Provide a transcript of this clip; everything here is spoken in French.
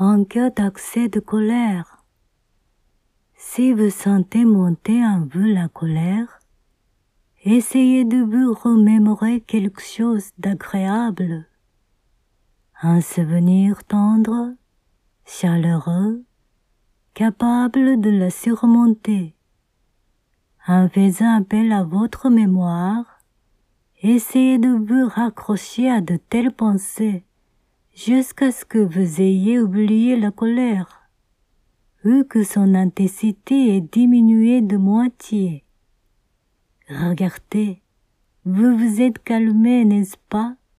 en cas d'accès de colère. Si vous sentez monter en vous la colère, essayez de vous remémorer quelque chose d'agréable, un souvenir tendre, chaleureux, capable de la surmonter. En faisant appel à votre mémoire, essayez de vous raccrocher à de telles pensées jusqu'à ce que vous ayez oublié la colère, ou que son intensité ait diminué de moitié. Regardez, vous vous êtes calmé, n'est-ce pas?